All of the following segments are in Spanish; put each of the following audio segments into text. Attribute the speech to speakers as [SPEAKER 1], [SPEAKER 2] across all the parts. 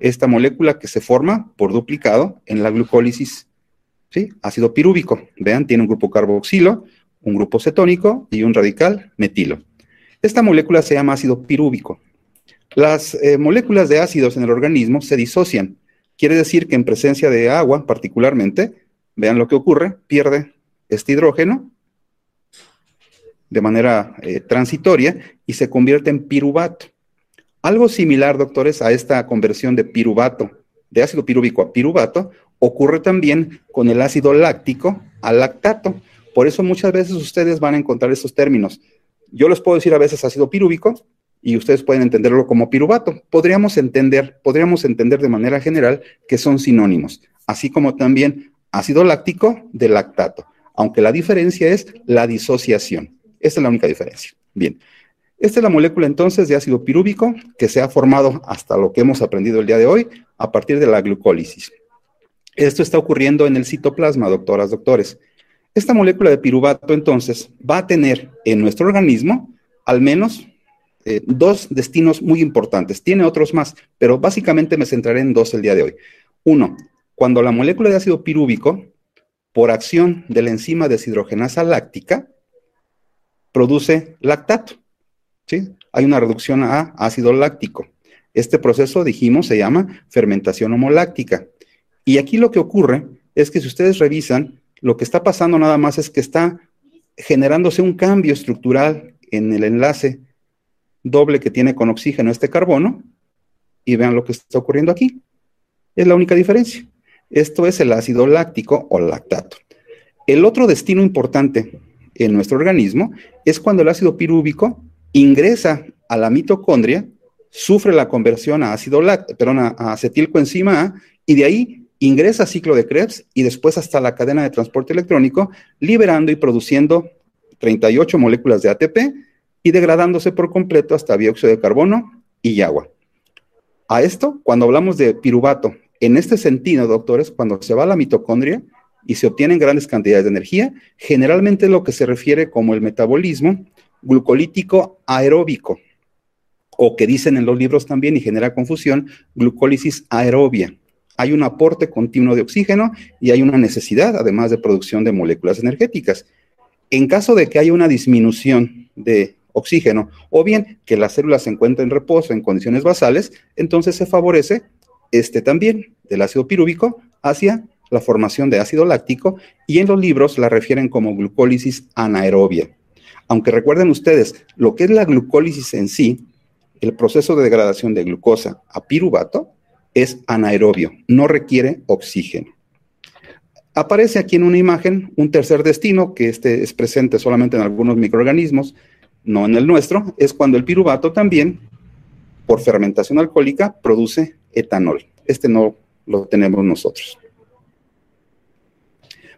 [SPEAKER 1] esta molécula que se forma por duplicado en la glucólisis, ¿sí? Ácido pirúvico. Vean, tiene un grupo carboxilo, un grupo cetónico y un radical metilo. Esta molécula se llama ácido pirúvico. Las eh, moléculas de ácidos en el organismo se disocian. Quiere decir que en presencia de agua, particularmente, vean lo que ocurre, pierde este hidrógeno de manera eh, transitoria y se convierte en piruvato. Algo similar, doctores, a esta conversión de piruvato, de ácido pirúvico a piruvato, ocurre también con el ácido láctico al lactato. Por eso muchas veces ustedes van a encontrar estos términos. Yo les puedo decir a veces ácido pirúvico y ustedes pueden entenderlo como piruvato. Podríamos entender, podríamos entender de manera general que son sinónimos, así como también ácido láctico de lactato, aunque la diferencia es la disociación. Esta es la única diferencia. Bien, esta es la molécula entonces de ácido pirúvico que se ha formado hasta lo que hemos aprendido el día de hoy a partir de la glucólisis. Esto está ocurriendo en el citoplasma, doctoras, doctores. Esta molécula de piruvato entonces va a tener en nuestro organismo al menos eh, dos destinos muy importantes. Tiene otros más, pero básicamente me centraré en dos el día de hoy. Uno, cuando la molécula de ácido pirúvico, por acción de la enzima deshidrogenasa láctica, produce lactato. Hay una reducción a ácido láctico. Este proceso, dijimos, se llama fermentación homoláctica. Y aquí lo que ocurre es que si ustedes revisan, lo que está pasando nada más es que está generándose un cambio estructural en el enlace doble que tiene con oxígeno este carbono. Y vean lo que está ocurriendo aquí. Es la única diferencia. Esto es el ácido láctico o lactato. El otro destino importante en nuestro organismo es cuando el ácido pirúvico ingresa a la mitocondria, sufre la conversión a ácido láctico, perdón, a acetilcoenzima A, y de ahí ingresa a ciclo de Krebs y después hasta la cadena de transporte electrónico, liberando y produciendo 38 moléculas de ATP y degradándose por completo hasta dióxido de carbono y agua. A esto, cuando hablamos de piruvato, en este sentido, doctores, cuando se va a la mitocondria y se obtienen grandes cantidades de energía, generalmente lo que se refiere como el metabolismo glucolítico aeróbico, o que dicen en los libros también y genera confusión, glucólisis aerobia. Hay un aporte continuo de oxígeno y hay una necesidad, además de producción de moléculas energéticas. En caso de que haya una disminución de oxígeno o bien que la célula se encuentre en reposo en condiciones basales, entonces se favorece este también del ácido pirúvico hacia la formación de ácido láctico y en los libros la refieren como glucólisis anaerobia. Aunque recuerden ustedes, lo que es la glucólisis en sí, el proceso de degradación de glucosa a piruvato, es anaerobio, no requiere oxígeno. Aparece aquí en una imagen un tercer destino, que este es presente solamente en algunos microorganismos, no en el nuestro, es cuando el piruvato también, por fermentación alcohólica, produce etanol. Este no lo tenemos nosotros.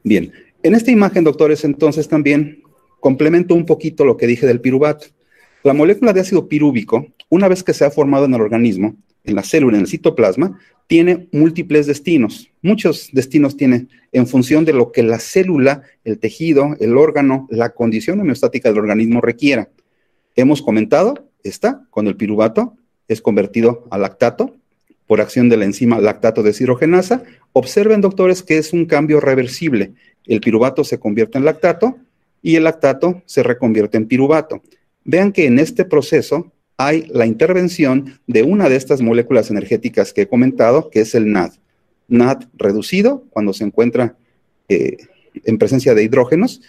[SPEAKER 1] Bien, en esta imagen, doctores, entonces también complemento un poquito lo que dije del piruvato. La molécula de ácido pirúvico, una vez que se ha formado en el organismo, en la célula, en el citoplasma, tiene múltiples destinos. Muchos destinos tiene en función de lo que la célula, el tejido, el órgano, la condición homeostática del organismo requiera. Hemos comentado, esta, con el piruvato, es convertido a lactato por acción de la enzima lactato deshidrogenasa. Observen, doctores, que es un cambio reversible. El piruvato se convierte en lactato y el lactato se reconvierte en piruvato. Vean que en este proceso hay la intervención de una de estas moléculas energéticas que he comentado, que es el NAD. NAD reducido cuando se encuentra eh, en presencia de hidrógenos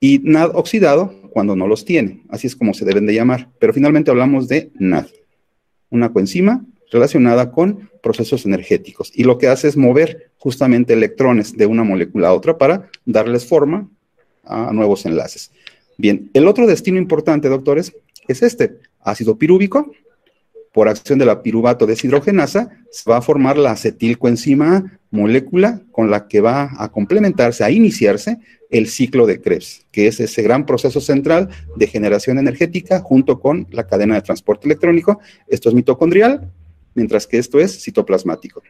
[SPEAKER 1] y NAD oxidado cuando no los tiene. Así es como se deben de llamar. Pero finalmente hablamos de NAD, una coenzima relacionada con procesos energéticos. Y lo que hace es mover justamente electrones de una molécula a otra para darles forma a nuevos enlaces. Bien, el otro destino importante, doctores, es este, ácido pirúvico, por acción de la piruvato deshidrogenasa, se va a formar la acetilcoenzima molécula con la que va a complementarse, a iniciarse el ciclo de Krebs, que es ese gran proceso central de generación energética junto con la cadena de transporte electrónico. Esto es mitocondrial, mientras que esto es citoplasmático.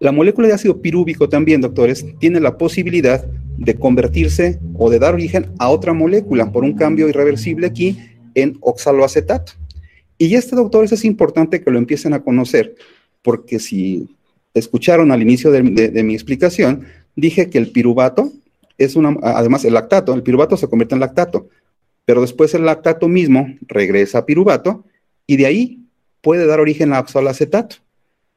[SPEAKER 1] La molécula de ácido pirúvico también, doctores, tiene la posibilidad de convertirse o de dar origen a otra molécula por un cambio irreversible aquí en oxaloacetato. Y este, doctores, es importante que lo empiecen a conocer porque si escucharon al inicio de, mi explicación, dije que el piruvato es una, además el lactato, el piruvato se convierte en lactato, pero después el lactato mismo regresa a piruvato y de ahí puede dar origen a acetato.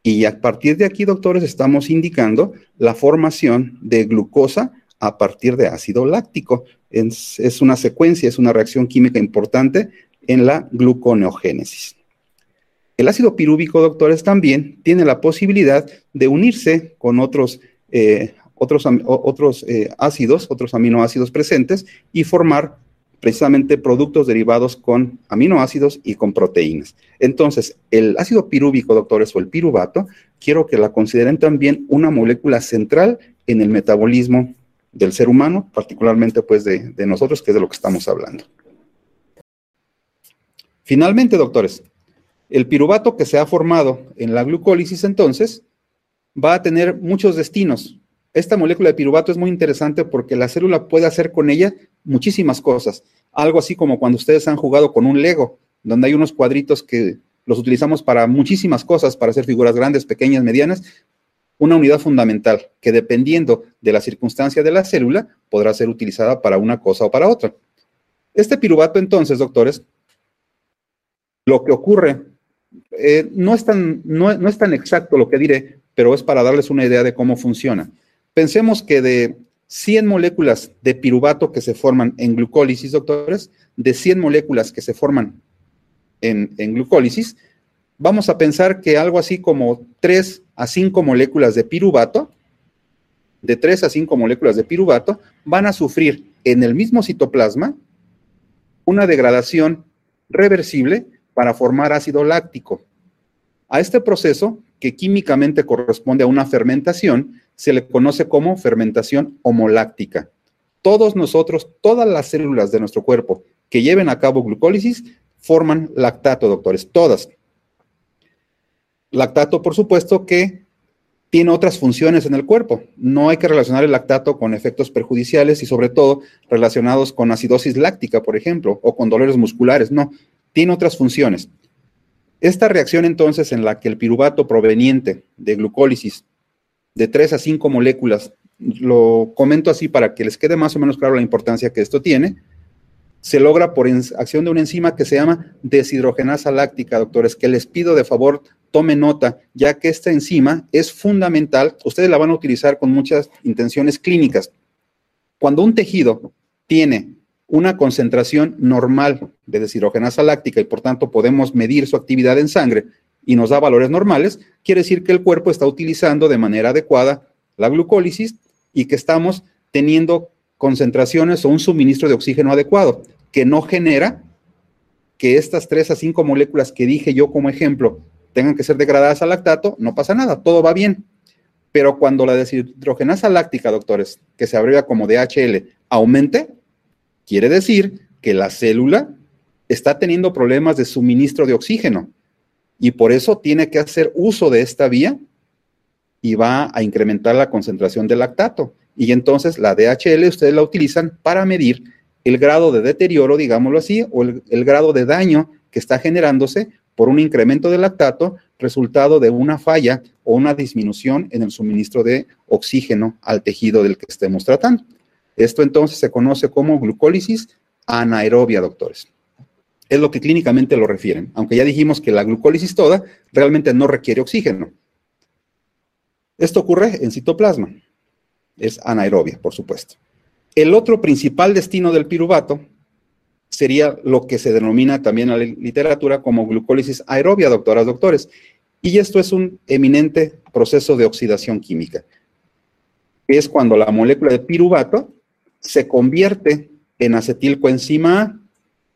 [SPEAKER 1] Y a partir de aquí, doctores, estamos indicando la formación de glucosa a partir de ácido láctico. Es, una secuencia, es una reacción química importante en la gluconeogénesis. El ácido pirúvico, doctores, también tiene la posibilidad de unirse con otros, eh, otros eh, ácidos, otros aminoácidos presentes y formar precisamente productos derivados con aminoácidos y con proteínas. Entonces, el ácido pirúvico, doctores, o el piruvato, quiero que la consideren también una molécula central en el metabolismo del ser humano, particularmente pues de, de nosotros, que es de lo que estamos hablando. Finalmente, doctores, el piruvato que se ha formado en la glucólisis entonces va a tener muchos destinos. Esta molécula de piruvato es muy interesante porque la célula puede hacer con ella muchísimas cosas. Algo así como cuando ustedes han jugado con un Lego, donde hay unos cuadritos que los utilizamos para muchísimas cosas, para hacer figuras grandes, pequeñas, medianas. Una unidad fundamental que dependiendo de la circunstancia de la célula podrá ser utilizada para una cosa o para otra. Este piruvato entonces, doctores, lo que ocurre eh, no, es tan, no, es tan exacto lo que diré, pero es para darles una idea de cómo funciona. Pensemos que de 100 moléculas de piruvato que se forman en glucólisis, doctores, de 100 moléculas que se forman en, en, glucólisis, vamos a pensar que algo así como 3 a 5 moléculas de piruvato, de 3 a 5 moléculas de piruvato, van a sufrir en el mismo citoplasma una degradación reversible para formar ácido láctico. A este proceso, que químicamente corresponde a una fermentación, se le conoce como fermentación homoláctica. Todos nosotros, todas las células de nuestro cuerpo que lleven a cabo glucólisis, forman lactato, doctores, todas. Lactato, por supuesto, que tiene otras funciones en el cuerpo. No hay que relacionar el lactato con efectos perjudiciales y sobre todo relacionados con acidosis láctica, por ejemplo, o con dolores musculares. No, tiene otras funciones. Esta reacción entonces en la que el piruvato proveniente de glucólisis de 3 a 5 moléculas, lo comento así para que les quede más o menos claro la importancia que esto tiene, se logra por acción de una enzima que se llama deshidrogenasa láctica, doctores, que les pido de favor tome nota, ya que esta enzima es fundamental, ustedes la van a utilizar con muchas intenciones clínicas. Cuando un tejido tiene una concentración normal de deshidrogenasa láctica y por tanto podemos medir su actividad en sangre y nos da valores normales, quiere decir que el cuerpo está utilizando de manera adecuada la glucólisis y que estamos teniendo concentraciones o un suministro de oxígeno adecuado, que no genera que estas tres a cinco moléculas que dije yo como ejemplo tengan que ser degradadas al lactato, no pasa nada, todo va bien. Pero cuando la deshidrogenasa láctica, doctores, que se abrevia como DHL, aumente, Quiere decir que la célula está teniendo problemas de suministro de oxígeno y por eso tiene que hacer uso de esta vía y va a incrementar la concentración de lactato. Y entonces la DHL ustedes la utilizan para medir el grado de deterioro, digámoslo así, o el, grado de daño que está generándose por un incremento de lactato resultado de una falla o una disminución en el suministro de oxígeno al tejido del que estemos tratando. Esto entonces se conoce como glucólisis anaerobia, doctores. Es lo que clínicamente lo refieren, aunque ya dijimos que la glucólisis toda realmente no requiere oxígeno. Esto ocurre en citoplasma. Es anaerobia, por supuesto. El otro principal destino del piruvato sería lo que se denomina también en la literatura como glucólisis aerobia, doctoras, doctores. Y esto es un eminente proceso de oxidación química. Es cuando la molécula de piruvato se convierte en acetilcoenzima A.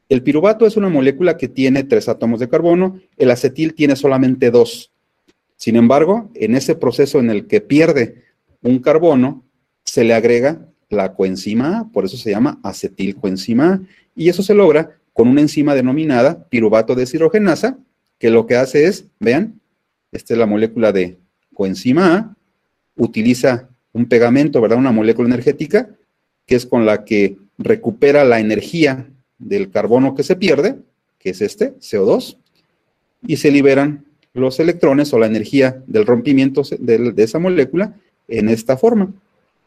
[SPEAKER 1] El piruvato es una molécula que tiene tres átomos de carbono, el acetil tiene solamente dos. Sin embargo, en ese proceso en el que pierde un carbono, se le agrega la coenzima A, por eso se llama acetilcoenzima A, y eso se logra con una enzima denominada piruvato deshidrogenasa, que lo que hace es, vean, esta es la molécula de coenzima A, utiliza un pegamento, ¿verdad? Una molécula energética, que es con la que recupera la energía del carbono que se pierde, que es este, CO2, y se liberan los electrones o la energía del rompimiento de, esa molécula en esta forma.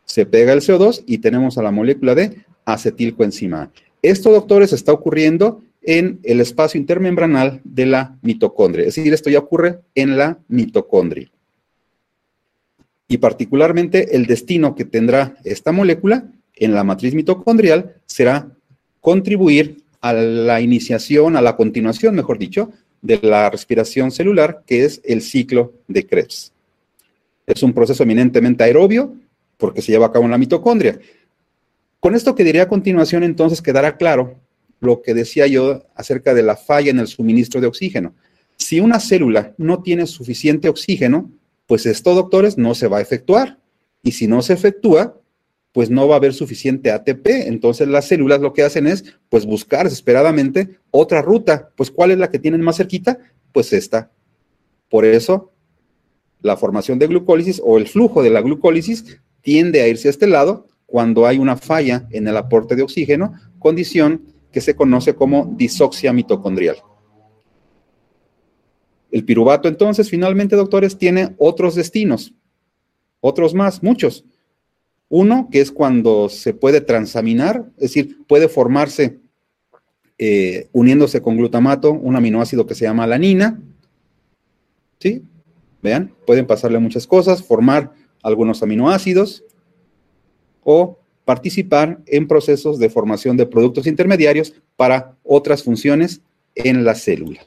[SPEAKER 1] Se pega el CO2 y tenemos a la molécula de acetilcoenzima Esto, doctores, está ocurriendo en el espacio intermembranal de la mitocondria. Es decir, esto ya ocurre en la mitocondria. Y particularmente el destino que tendrá esta molécula en la matriz mitocondrial será contribuir a la iniciación, a la continuación, mejor dicho, de la respiración celular, que es el ciclo de Krebs. Es un proceso eminentemente aerobio porque se lleva a cabo en la mitocondria. Con esto que diré a continuación, entonces quedará claro lo que decía yo acerca de la falla en el suministro de oxígeno. Si una célula no tiene suficiente oxígeno, pues esto, doctores, no se va a efectuar. Y si no se efectúa, pues no va a haber suficiente ATP. Entonces las células lo que hacen es, pues buscar desesperadamente otra ruta. Pues ¿cuál es la que tienen más cerquita? Pues esta. Por eso, la formación de glucólisis o el flujo de la glucólisis tiende a irse a este lado cuando hay una falla en el aporte de oxígeno, condición que se conoce como disoxia mitocondrial. El piruvato entonces, finalmente, doctores, tiene otros destinos, otros más, muchos. Uno, que es cuando se puede transaminar, es decir, puede formarse eh, uniéndose con glutamato, un aminoácido que se llama alanina. ¿Sí? Vean, pueden pasarle muchas cosas, formar algunos aminoácidos o participar en procesos de formación de productos intermediarios para otras funciones en la célula.